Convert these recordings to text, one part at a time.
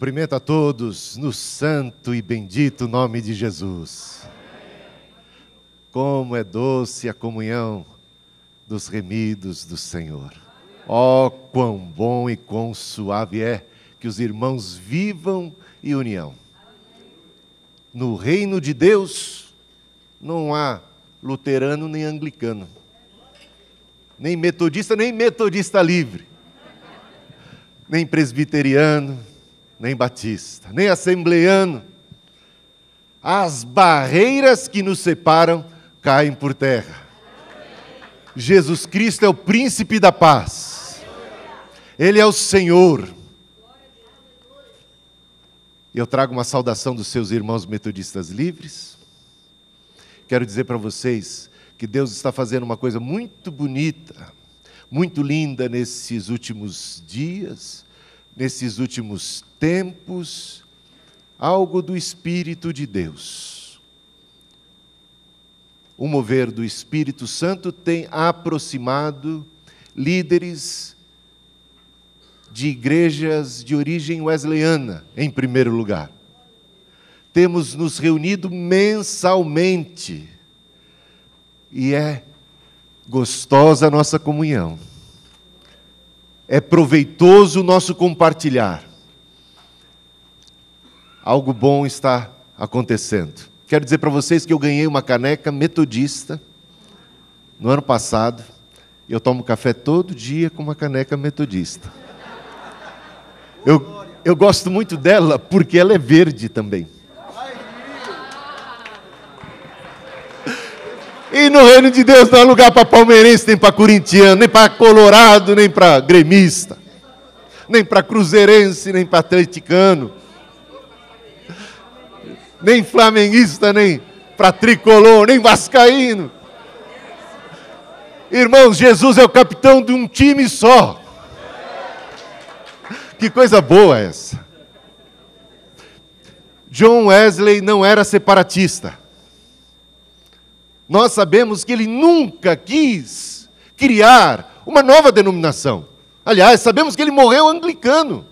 Cumprimento a todos no santo e bendito nome de Jesus. Como é doce a comunhão dos remidos do Senhor. Oh, quão bom e quão suave é que os irmãos vivam em união. No reino de Deus não há luterano nem anglicano, nem metodista, nem metodista livre, nem presbiteriano, nem batista, nem assembleano. As barreiras que nos separam caem por terra. Jesus Cristo é o príncipe da paz. Ele é o Senhor. Eu trago uma saudação dos seus irmãos metodistas livres. Quero dizer para vocês que Deus está fazendo uma coisa muito bonita, muito linda nesses últimos dias, nesses últimos tempos, algo do Espírito de Deus. O mover do Espírito Santo tem aproximado líderes de igrejas de origem wesleyana, em primeiro lugar. Temos nos reunido mensalmente e é gostosa a nossa comunhão. É proveitoso o nosso compartilhar. Algo bom está acontecendo. Quero dizer para vocês que eu ganhei uma caneca metodista no ano passado. Eu tomo café todo dia com uma caneca metodista. Eu, eu gosto muito dela porque ela é verde também. E no reino de Deus não há lugar para palmeirense, nem para corintiano, nem para colorado, nem para gremista, nem para cruzeirense, nem para atleticano, nem flamenguista, nem para tricolor, nem vascaíno. Irmãos, Jesus é o capitão de um time só. Que coisa boa essa. John Wesley não era separatista. Nós sabemos que ele nunca quis criar uma nova denominação. Aliás, sabemos que ele morreu anglicano.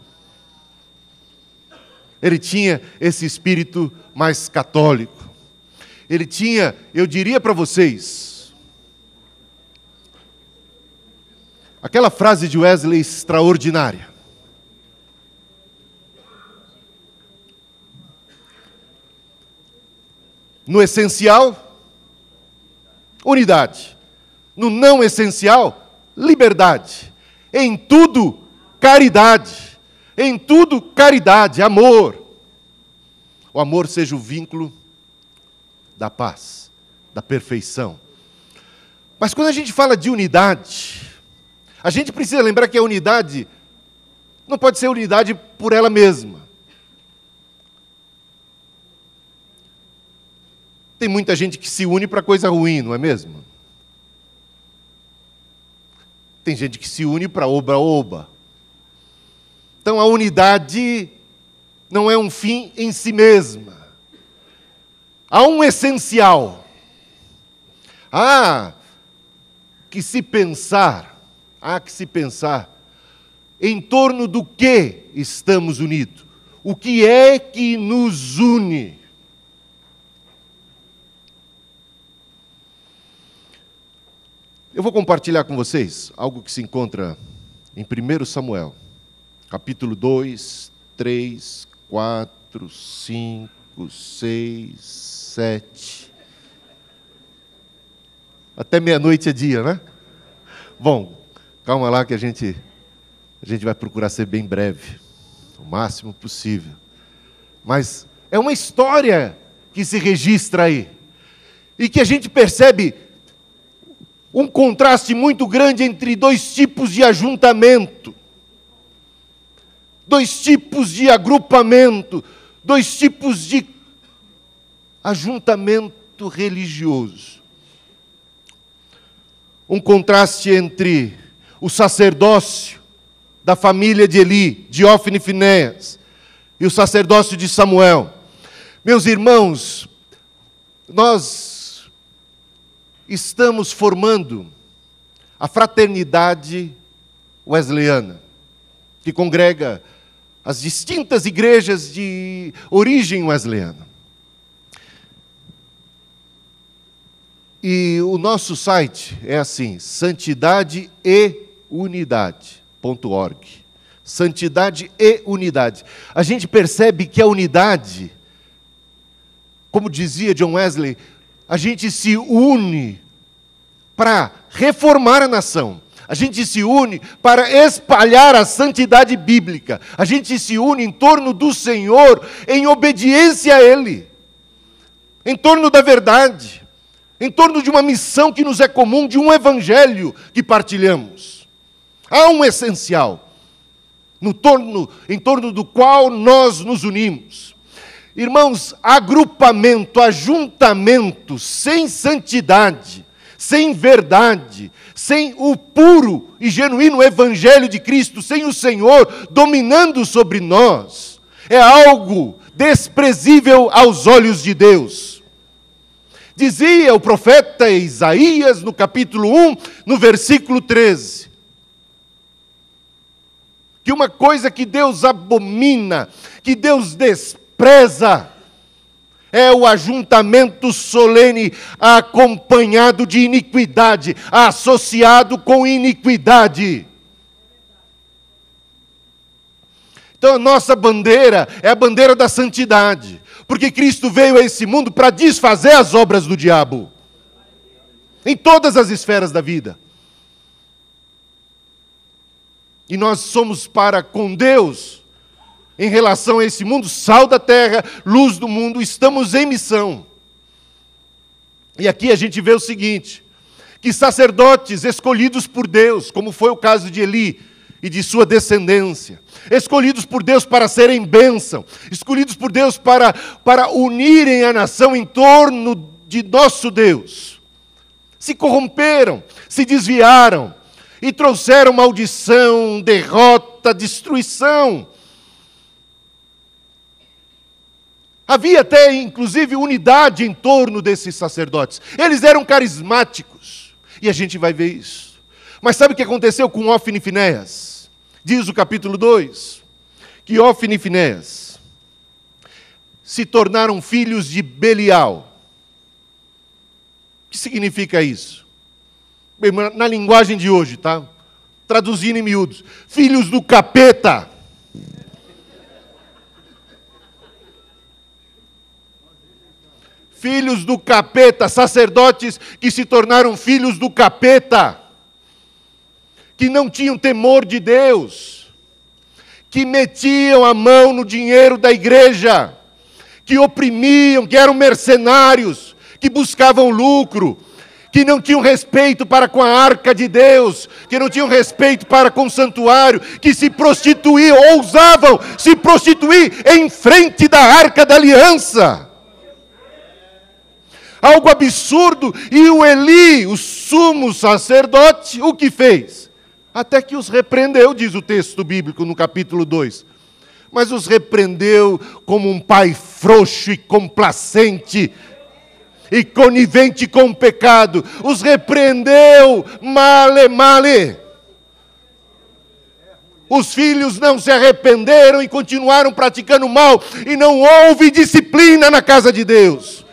Ele tinha esse espírito mais católico. Ele tinha, eu diria para vocês, aquela frase de Wesley extraordinária. No essencial, unidade. No não essencial, liberdade. Em tudo, caridade. Em tudo, caridade, amor. O amor seja o vínculo da paz, da perfeição. Mas quando a gente fala de unidade, a gente precisa lembrar que a unidade não pode ser unidade por ela mesma. Tem muita gente que se une para coisa ruim, não é mesmo? Tem gente que se une para oba-oba. Então a unidade não é um fim em si mesma. Há um essencial. Há que se pensar, há que se pensar em torno do que estamos unidos. O que é que nos une? Eu vou compartilhar com vocês algo que se encontra em 1 Samuel, capítulo 2, 3, 4, 5, 6, 7. Até meia-noite é dia, né? Bom, calma lá que a gente, a gente vai procurar ser bem breve, o máximo possível. Mas é uma história que se registra aí. E que a gente percebe um contraste muito grande entre dois tipos de ajuntamento, dois tipos de agrupamento, dois tipos de ajuntamento religioso. Um contraste entre o sacerdócio da família de Eli, Ofne e Finéas, e o sacerdócio de Samuel. Meus irmãos, nós estamos formando a fraternidade wesleyana, que congrega as distintas igrejas de origem wesleyana. E o nosso site é assim: santidade e. Santidade e unidade. A gente percebe que a unidade, como dizia John Wesley, a gente se une para reformar a nação. A gente se une para espalhar a santidade bíblica. A gente se une em torno do Senhor, em obediência a Ele, em torno da verdade, em torno de uma missão que nos é comum, de um evangelho que partilhamos. Há um essencial no torno, em torno do qual nós nos unimos. Irmãos, agrupamento, ajuntamento sem santidade, sem verdade, sem o puro e genuíno Evangelho de Cristo, sem o Senhor dominando sobre nós, é algo desprezível aos olhos de Deus. Dizia o profeta Isaías no capítulo 1, no versículo 13: que uma coisa que Deus abomina, que Deus despreza, é o ajuntamento solene acompanhado de iniquidade, associado com iniquidade. Então a nossa bandeira é a bandeira da santidade, porque Cristo veio a esse mundo para desfazer as obras do diabo, em todas as esferas da vida. E nós somos para com Deus em relação a esse mundo, sal da terra, luz do mundo, estamos em missão. E aqui a gente vê o seguinte: que sacerdotes escolhidos por Deus, como foi o caso de Eli e de sua descendência, escolhidos por Deus para serem bênção, escolhidos por Deus para, para unirem a nação em torno de nosso Deus, se corromperam, se desviaram e trouxeram maldição, derrota, destruição Havia até, inclusive, unidade em torno desses sacerdotes. Eles eram carismáticos. E a gente vai ver isso. Mas sabe o que aconteceu com Ofni e Finéas? Diz o capítulo 2 que Ofni e Finéas se tornaram filhos de Belial. O que significa isso? Bem, na linguagem de hoje, tá? Traduzindo em miúdos. Filhos do capeta. Filhos do capeta, sacerdotes que se tornaram filhos do capeta, que não tinham temor de Deus, que metiam a mão no dinheiro da igreja, que oprimiam, que eram mercenários, que buscavam lucro, que não tinham respeito para com a arca de Deus, que não tinham respeito para com o santuário, que se prostituíam, ousavam se prostituir em frente da arca da aliança algo absurdo, e o Eli, o sumo sacerdote, o que fez? Até que os repreendeu, diz o texto bíblico no capítulo 2. Mas os repreendeu como um pai frouxo e complacente, e conivente com o pecado. Os repreendeu, male, male. Os filhos não se arrependeram e continuaram praticando mal, e não houve disciplina na casa de Deus.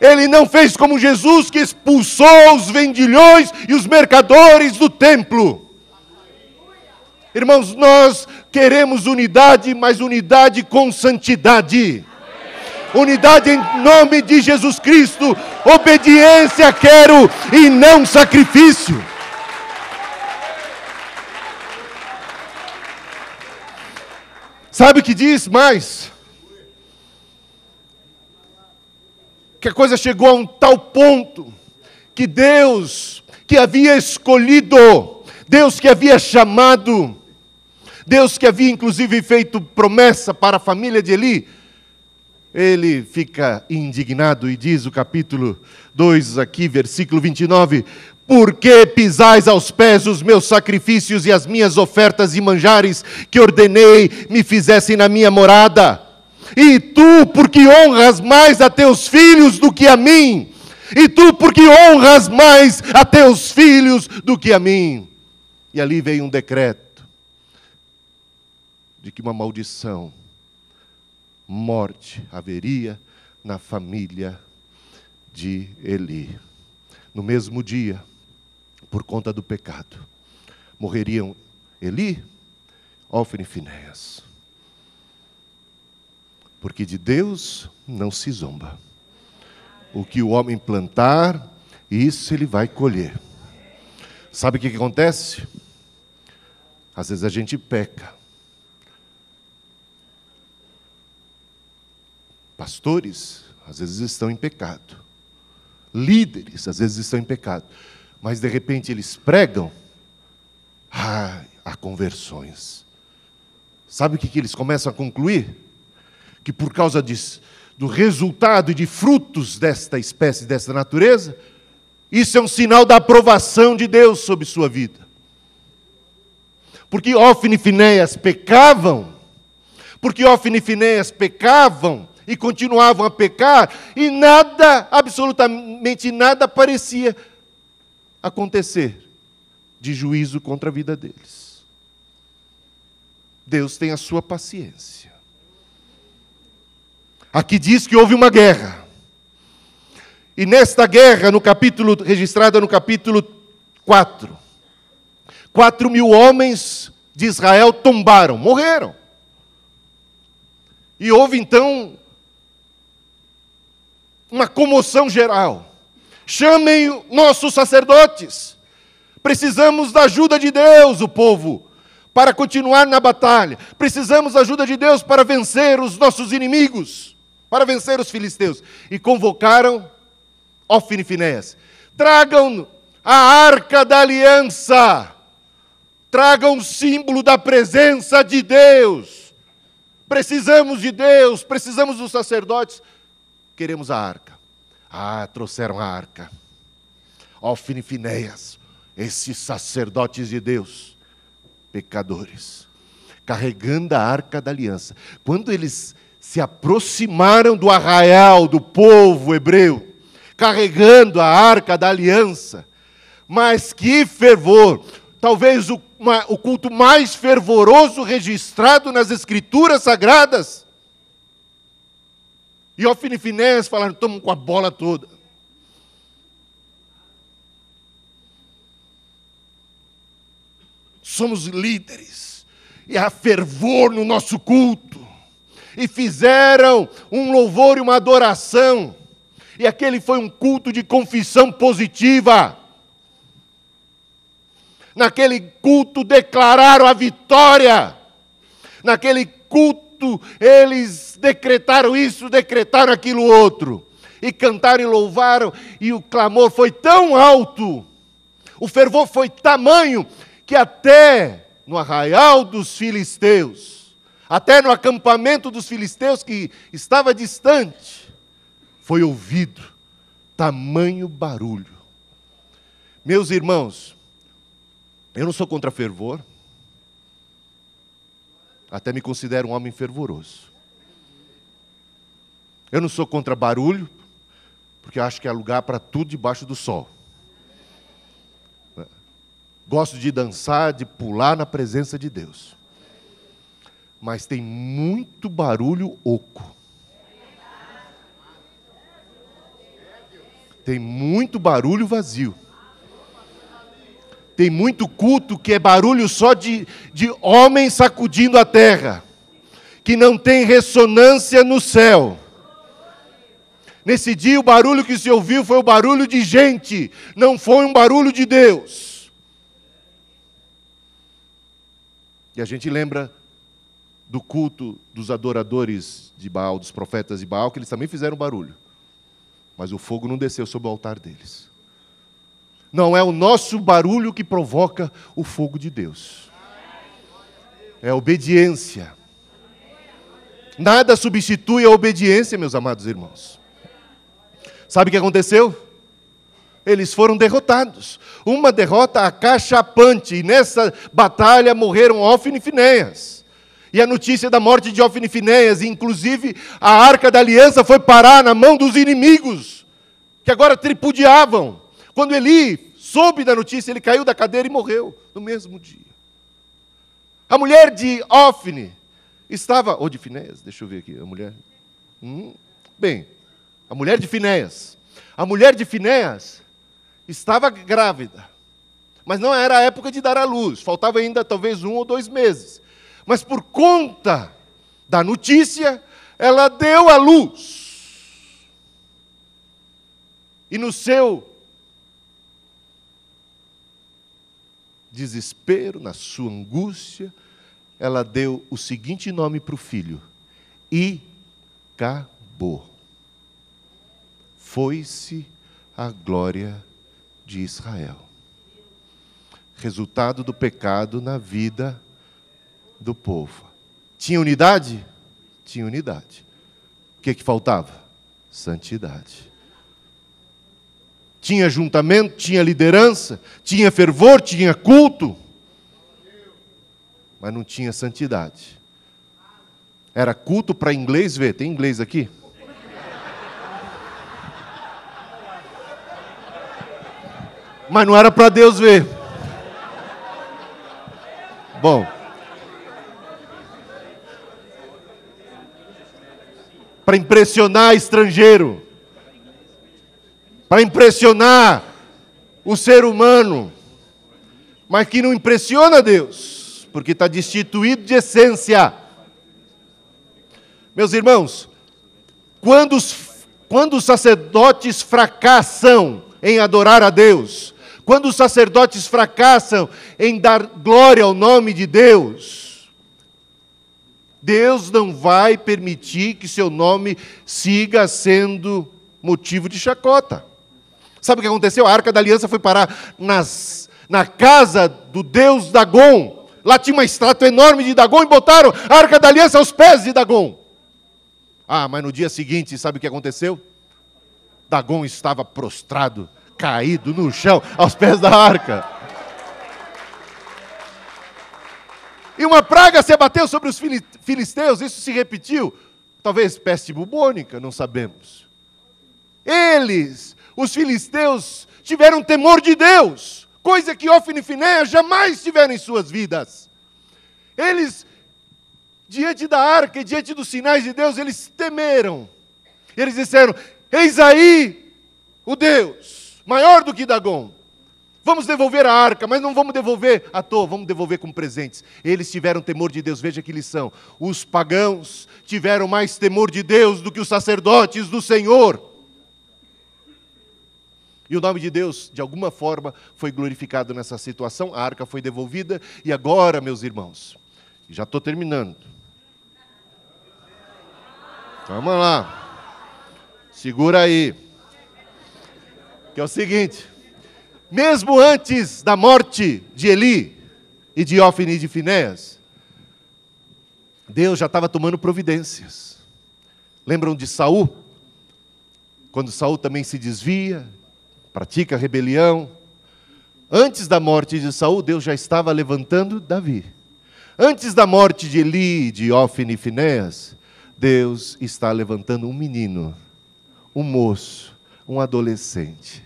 Ele não fez como Jesus que expulsou os vendilhões e os mercadores do templo. Irmãos, nós queremos unidade, mas unidade com santidade. Unidade em nome de Jesus Cristo. Obediência quero e não sacrifício. Sabe o que diz mais? Que a coisa chegou a um tal ponto que Deus, que havia escolhido, Deus que havia chamado, Deus que havia inclusive feito promessa para a família de Eli, ele fica indignado e diz o capítulo 2 aqui, versículo 29, por que pisais aos pés os meus sacrifícios e as minhas ofertas e manjares que ordenei me fizessem na minha morada? E tu, porque honras mais a teus filhos do que a mim. E tu, porque honras mais a teus filhos do que a mim. E ali veio um decreto de que uma maldição, morte haveria na família de Eli. No mesmo dia, por conta do pecado, morreriam Eli, Ofni e Finéas. Porque de Deus não se zomba. O que o homem plantar, isso ele vai colher. Sabe o que, acontece? Às vezes a gente peca. Pastores, às vezes estão em pecado. Líderes, às vezes estão em pecado. Mas de repente eles pregam, ah, há conversões. Sabe o que, que eles começam a concluir? Que por causa disso, do resultado e de frutos desta espécie, desta natureza, isso é um sinal da aprovação de Deus sobre sua vida. Porque Ofni e Finéias pecavam, porque Ofni e Finéias pecavam e continuavam a pecar, e nada, absolutamente nada parecia acontecer de juízo contra a vida deles. Deus tem a sua paciência. Aqui diz que houve uma guerra. E nesta guerra, no capítulo, registrada no capítulo 4, quatro mil homens de Israel tombaram, morreram. E houve então uma comoção geral. Chamem nossos sacerdotes. Precisamos da ajuda de Deus, o povo, para continuar na batalha. Precisamos da ajuda de Deus para vencer os nossos inimigos, para vencer os filisteus. E convocaram Ofni e Finéas. Tragam a arca da aliança. Tragam o símbolo da presença de Deus. Precisamos de Deus, precisamos dos sacerdotes queremos a arca. Ah, trouxeram a arca. Ofni e Finéias, esses sacerdotes de Deus, pecadores, carregando a arca da aliança. Quando eles se aproximaram do arraial do povo hebreu, carregando a arca da aliança, mas que fervor! Talvez o, uma, o culto mais fervoroso registrado nas Escrituras Sagradas. E Ofni e Finés falaram: estamos com a bola toda. Somos líderes. E há fervor no nosso culto. E fizeram um louvor e uma adoração. E aquele foi um culto de confissão positiva. Naquele culto declararam a vitória. Naquele culto eles decretaram isso, decretaram aquilo outro. E cantaram e louvaram, e o clamor foi tão alto, o fervor foi tamanho, que até no arraial dos filisteus, até no acampamento dos filisteus que estava distante, foi ouvido tamanho barulho. Meus irmãos, eu não sou contra fervor, até me considero um homem fervoroso. Eu não sou contra barulho, porque acho que há lugar para tudo debaixo do sol. Gosto de dançar, de pular na presença de Deus. Mas tem muito barulho oco. Tem muito barulho vazio. Tem muito culto que é barulho só de, de homens sacudindo a terra, que não tem ressonância no céu. Nesse dia, o barulho que se ouviu foi o barulho de gente, não foi um barulho de Deus. E a gente lembra do culto dos adoradores de Baal, dos profetas de Baal, que eles também fizeram barulho, mas o fogo não desceu sobre o altar deles. Não é o nosso barulho que provoca o fogo de Deus. É obediência. Nada substitui a obediência, meus amados irmãos. Sabe o que aconteceu? Eles foram derrotados. Uma derrota acachapante. E nessa batalha morreram Ofni e Finéias. E a notícia da morte de Ofni Finéias, inclusive a arca da aliança foi parar na mão dos inimigos, que agora tripudiavam. Quando Eli soube da notícia, ele caiu da cadeira e morreu no mesmo dia. A mulher de Ofne estava, ou de Finéias, deixa eu ver aqui, a mulher. Hum, bem, a mulher de Finéias. A mulher de Finéias estava grávida, mas não era a época de dar à luz, faltava ainda talvez um ou dois meses. Mas por conta da notícia, ela deu à luz. E no seu desespero, na sua angústia, ela deu o seguinte nome para o filho: Icabô. Foi-se a glória de Israel. Resultado do pecado na vida do povo. Tinha unidade? Tinha unidade. O que, que faltava? Santidade. Tinha juntamento, tinha liderança, tinha fervor, tinha culto, mas não tinha santidade. Era culto para inglês ver. Tem inglês aqui? Mas não era para Deus ver. Bom. Para impressionar estrangeiro. Para impressionar o ser humano. Mas que não impressiona Deus. Porque está destituído de essência. Meus irmãos, quando os, quando os sacerdotes fracassam em adorar a Deus, quando os sacerdotes fracassam em dar glória ao nome de Deus, Deus não vai permitir que seu nome siga sendo motivo de chacota. Sabe o que aconteceu? A arca da aliança foi parar nas, na casa do deus Dagon. Lá tinha uma estátua enorme de Dagon e botaram a arca da aliança aos pés de Dagon. Ah, mas no dia seguinte, sabe o que aconteceu? Dagon estava prostrado caído no chão, aos pés da arca. E uma praga se abateu sobre os filisteus, isso se repetiu. Talvez peste bubônica, não sabemos. Eles, os filisteus, tiveram temor de Deus, coisa que Ofni e Finéia jamais tiveram em suas vidas. Eles, diante da arca e diante dos sinais de Deus, eles temeram. Eles disseram: Eis aí o Deus maior do que Dagon. Vamos devolver a arca, mas não vamos devolver à toa, vamos devolver como presentes. Eles tiveram temor de Deus, veja que lição. Os pagãos tiveram mais temor de Deus do que os sacerdotes do Senhor. E o nome de Deus, de alguma forma, foi glorificado nessa situação, a arca foi devolvida, e agora, meus irmãos, já estou terminando. Vamos lá, segura aí que é o seguinte: mesmo antes da morte de Eli e de Ofni e de Finéas, Deus já estava tomando providências. Lembram de Saul? Quando Saul também se desvia, pratica rebelião. Antes da morte de Saul, Deus já estava levantando Davi. Antes da morte de Eli, de Ofni e Finéas, Deus está levantando um menino, um moço, um adolescente,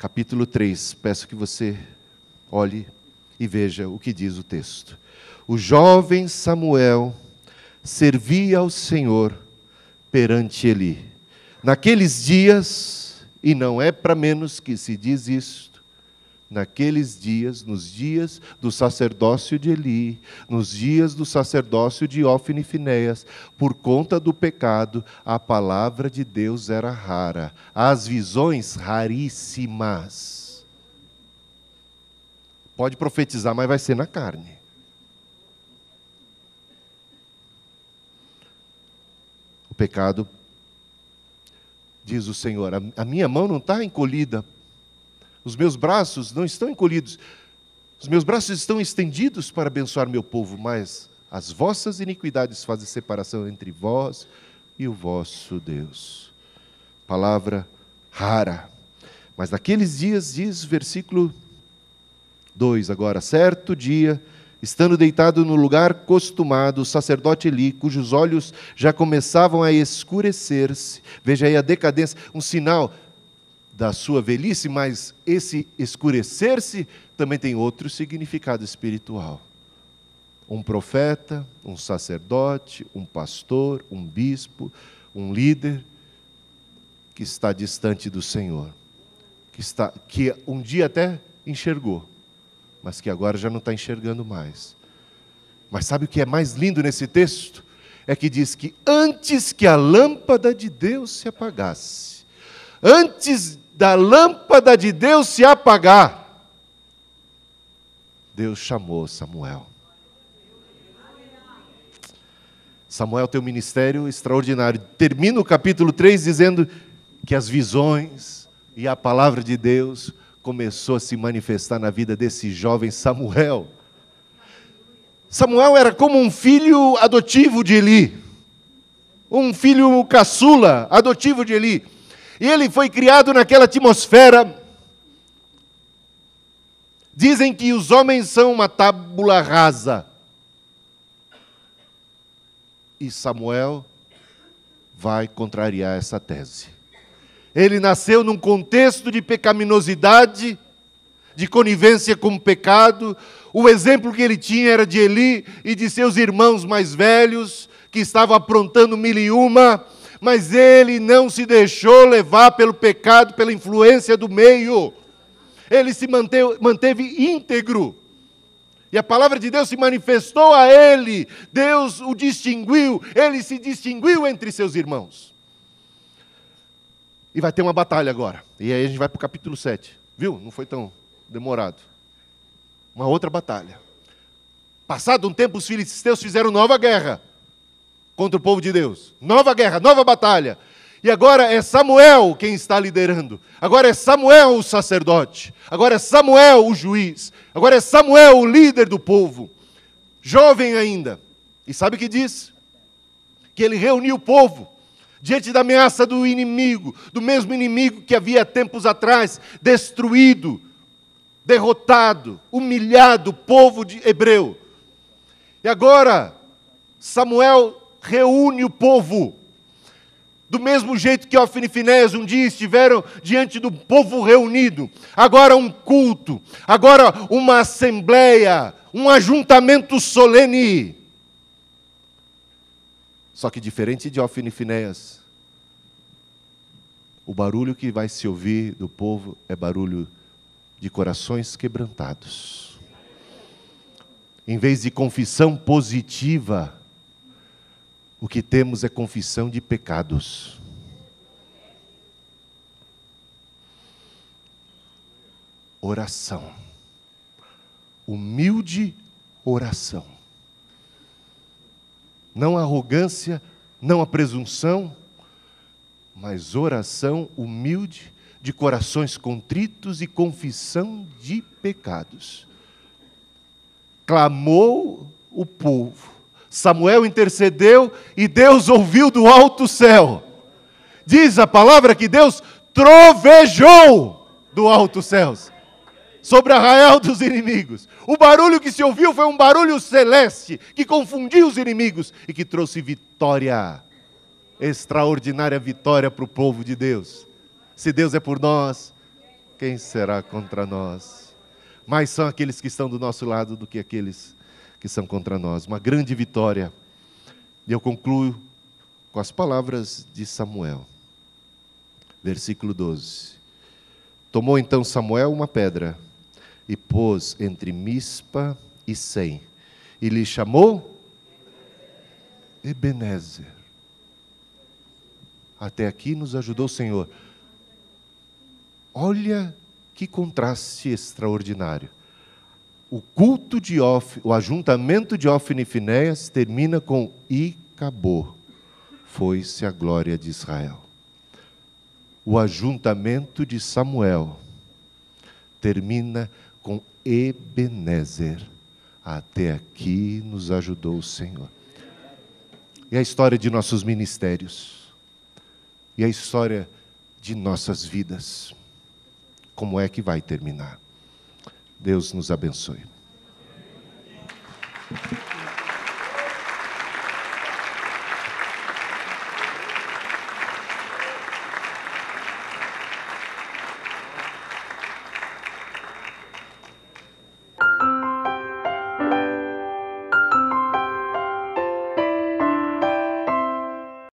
capítulo 3. Peço que você olhe e veja o que diz o texto. O jovem Samuel servia ao Senhor perante Eli. Naqueles dias, e não é para menos que se diz isto, naqueles dias, nos dias do sacerdócio de Eli, nos dias do sacerdócio de Ofni e Finéias, por conta do pecado, a palavra de Deus era rara, as visões raríssimas. Pode profetizar, mas vai ser na carne. O pecado, diz o Senhor, a minha mão não está encolhida os meus braços não estão encolhidos. Os meus braços estão estendidos para abençoar meu povo, mas as vossas iniquidades fazem separação entre vós e o vosso Deus. Palavra rara. Mas naqueles dias, diz versículo 2 agora, certo dia, estando deitado no lugar costumado, o sacerdote Eli, cujos olhos já começavam a escurecer-se, veja aí a decadência, um sinal da sua velhice, mas esse escurecer-se também tem outro significado espiritual. um profeta, um sacerdote, um pastor, um bispo, um líder que está distante do Senhor, que está que um dia até enxergou, mas que agora já não está enxergando mais. Mas sabe o que é mais lindo nesse texto? É que diz que antes que a lâmpada de Deus se apagasse, antes da lâmpada de Deus se apagar, Deus chamou Samuel. Samuel tem um ministério extraordinário. Termina o capítulo 3 dizendo que as visões e a palavra de Deus começou a se manifestar na vida desse jovem Samuel. Samuel era como um filho adotivo de Eli, um filho caçula adotivo de Eli. Ele foi criado naquela atmosfera. Dizem que os homens são uma tábula rasa. E Samuel vai contrariar essa tese. Ele nasceu num contexto de pecaminosidade, de conivência com o pecado. O exemplo que ele tinha era de Eli e de seus irmãos mais velhos, que estavam aprontando mil e uma, mas ele não se deixou levar pelo pecado, pela influência do meio. Ele se manteve, manteve íntegro. E a palavra de Deus se manifestou a ele, Deus o distinguiu, ele se distinguiu entre seus irmãos. E vai ter uma batalha agora. E aí a gente vai para o capítulo 7. Viu? Não foi tão demorado. Uma outra batalha. Passado um tempo, os filisteus fizeram nova guerra contra o povo de Deus. Nova guerra, nova batalha. E agora é Samuel quem está liderando. Agora é Samuel o sacerdote. Agora é Samuel o juiz. Agora é Samuel o líder do povo. Jovem ainda. E sabe o que diz? Que ele reuniu o povo diante da ameaça do inimigo, do mesmo inimigo que havia tempos atrás destruído, derrotado, humilhado o povo de hebreu. E agora Samuel reúne o povo do mesmo jeito que Ofni e Finés um dia estiveram diante do povo reunido, agora um culto, agora uma assembleia, um ajuntamento solene. Só que diferente de Ofni e Finés, o barulho que vai se ouvir do povo é barulho de corações quebrantados. Em vez de confissão positiva, o que temos é confissão de pecados. Oração. Humilde oração. Não arrogância, não a presunção, mas oração humilde, de corações contritos e confissão de pecados. Clamou o povo Samuel intercedeu e Deus ouviu do alto céu. Diz a palavra que Deus trovejou do alto céus sobre Arraial dos inimigos. O barulho que se ouviu foi um barulho celeste que confundiu os inimigos e que trouxe vitória, extraordinária vitória para o povo de Deus. Se Deus é por nós, quem será contra nós? Mais são aqueles que estão do nosso lado do que aqueles que são contra nós. Uma grande vitória. E eu concluo com as palavras de Samuel. Versículo 12. Tomou então Samuel uma pedra e pôs entre Mispa e Sem, e lhe chamou Ebenezer. Até aqui nos ajudou o Senhor. Olha que contraste extraordinário o culto de Of, o ajuntamento de Ofni e Finéias termina com e acabou. Foi-se a glória de Israel. O ajuntamento de Samuel termina com Ebenezer. Até aqui nos ajudou o Senhor. E a história de nossos ministérios. E a história de nossas vidas. Como é que vai terminar? Deus nos abençoe.